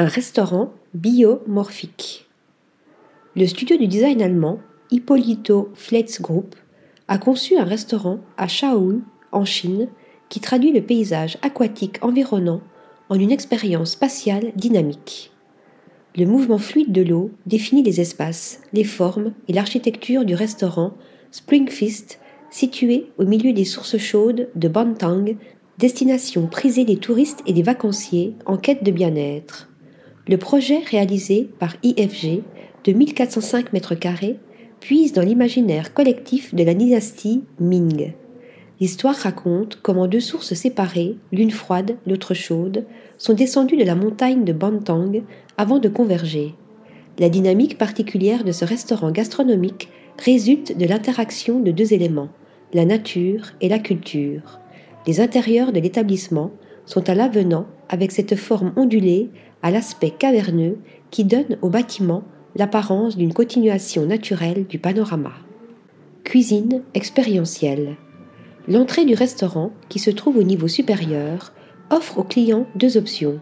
un restaurant biomorphique. Le studio du design allemand Hippolito Fleitz Group a conçu un restaurant à Shaohu, en Chine, qui traduit le paysage aquatique environnant en une expérience spatiale dynamique. Le mouvement fluide de l'eau définit les espaces, les formes et l'architecture du restaurant Springfist, situé au milieu des sources chaudes de Bantang, destination prisée des touristes et des vacanciers en quête de bien-être. Le projet réalisé par IFG de 1405 mètres carrés puise dans l'imaginaire collectif de la dynastie Ming. L'histoire raconte comment deux sources séparées, l'une froide, l'autre chaude, sont descendues de la montagne de Bantang avant de converger. La dynamique particulière de ce restaurant gastronomique résulte de l'interaction de deux éléments, la nature et la culture. Les intérieurs de l'établissement sont à l'avenant avec cette forme ondulée à l'aspect caverneux qui donne au bâtiment l'apparence d'une continuation naturelle du panorama. Cuisine expérientielle. L'entrée du restaurant, qui se trouve au niveau supérieur, offre aux clients deux options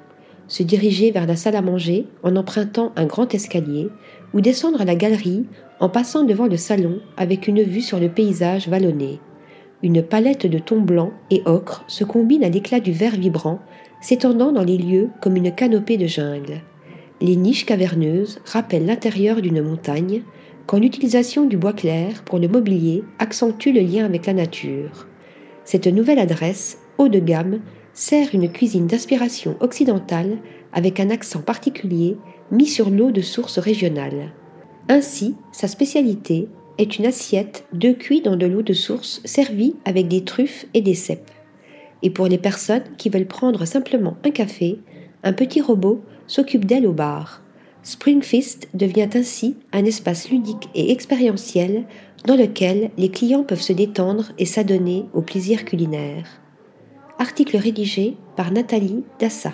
se diriger vers la salle à manger en empruntant un grand escalier ou descendre la galerie en passant devant le salon avec une vue sur le paysage vallonné. Une palette de tons blancs et ocre se combine à l'éclat du vert vibrant, s'étendant dans les lieux comme une canopée de jungle. Les niches caverneuses rappellent l'intérieur d'une montagne, quand l'utilisation du bois clair pour le mobilier accentue le lien avec la nature. Cette nouvelle adresse, haut de gamme, sert une cuisine d'inspiration occidentale avec un accent particulier mis sur l'eau de source régionale. Ainsi, sa spécialité est une assiette de cuit dans de l'eau de source servie avec des truffes et des cèpes. Et pour les personnes qui veulent prendre simplement un café, un petit robot s'occupe d'elle au bar. Springfist devient ainsi un espace ludique et expérientiel dans lequel les clients peuvent se détendre et s'adonner au plaisir culinaire. Article rédigé par Nathalie Dassa.